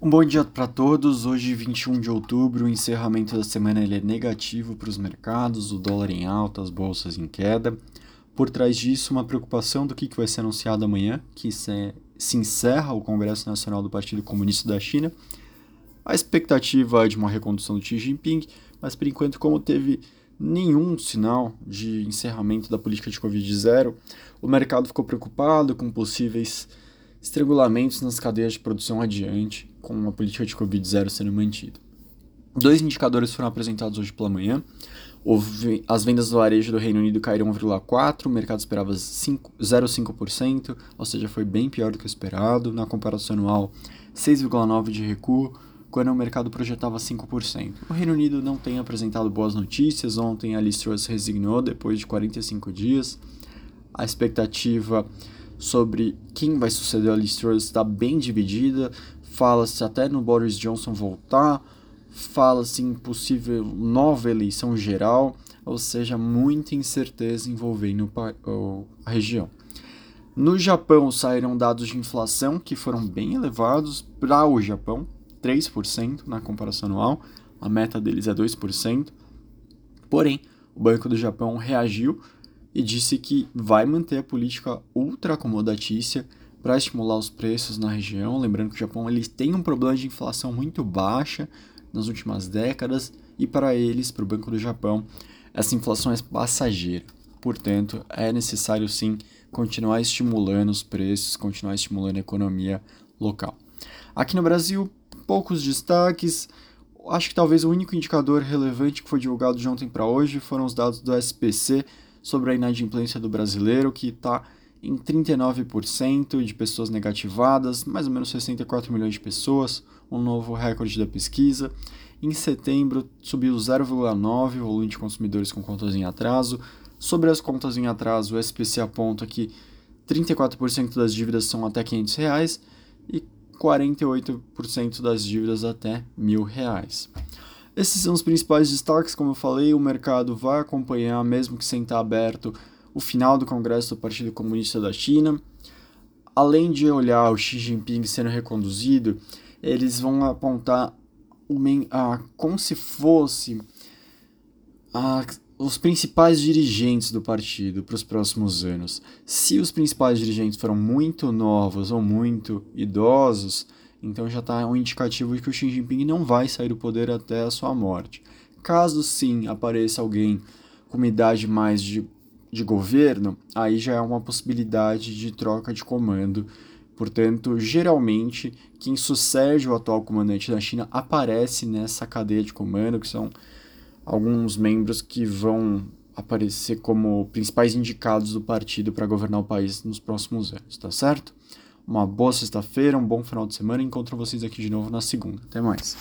Um bom dia para todos. Hoje, 21 de outubro, o encerramento da semana ele é negativo para os mercados, o dólar em alta, as bolsas em queda. Por trás disso, uma preocupação do que vai ser anunciado amanhã, que se, se encerra o Congresso Nacional do Partido Comunista da China. A expectativa é de uma recondução do Xi Jinping, mas por enquanto, como teve nenhum sinal de encerramento da política de Covid-0, o mercado ficou preocupado com possíveis estrangulamentos nas cadeias de produção adiante, com a política de Covid-0 sendo mantida. Dois indicadores foram apresentados hoje pela manhã. Houve, as vendas do varejo do Reino Unido caíram 1,4%, o mercado esperava 0,5%, ou seja, foi bem pior do que o esperado. Na comparação anual, 6,9% de recuo, quando o mercado projetava 5%. O Reino Unido não tem apresentado boas notícias. Ontem a Liz Truss resignou depois de 45 dias. A expectativa sobre quem vai suceder a Liz Truss está bem dividida. Fala-se até no Boris Johnson voltar, fala-se em possível nova eleição geral, ou seja, muita incerteza envolvendo a região. No Japão saíram dados de inflação que foram bem elevados para o Japão, 3% na comparação anual, a meta deles é 2%. Porém, o Banco do Japão reagiu e disse que vai manter a política ultra acomodatícia para estimular os preços na região. Lembrando que o Japão ele tem um problema de inflação muito baixa nas últimas décadas e para eles, para o Banco do Japão, essa inflação é passageira. Portanto, é necessário sim continuar estimulando os preços, continuar estimulando a economia local. Aqui no Brasil, poucos destaques. Acho que talvez o único indicador relevante que foi divulgado de ontem para hoje foram os dados do SPC sobre a inadimplência do brasileiro, que está em 39% de pessoas negativadas, mais ou menos 64 milhões de pessoas, um novo recorde da pesquisa. Em setembro, subiu 0,9% o volume de consumidores com contas em atraso. Sobre as contas em atraso, o SPC aponta que 34% das dívidas são até 500 reais e 48% das dívidas até R$ reais. Esses são os principais destaques, como eu falei, o mercado vai acompanhar, mesmo que sem estar aberto, o final do Congresso do Partido Comunista da China. Além de olhar o Xi Jinping sendo reconduzido, eles vão apontar como se fosse os principais dirigentes do partido para os próximos anos. Se os principais dirigentes foram muito novos ou muito idosos, então já está um indicativo de que o Xi Jinping não vai sair do poder até a sua morte. Caso sim apareça alguém com uma idade mais de, de governo, aí já é uma possibilidade de troca de comando. Portanto, geralmente, quem sucede o atual comandante da China aparece nessa cadeia de comando, que são alguns membros que vão aparecer como principais indicados do partido para governar o país nos próximos anos, tá certo? Uma boa sexta-feira, um bom final de semana encontro vocês aqui de novo na segunda. Até mais.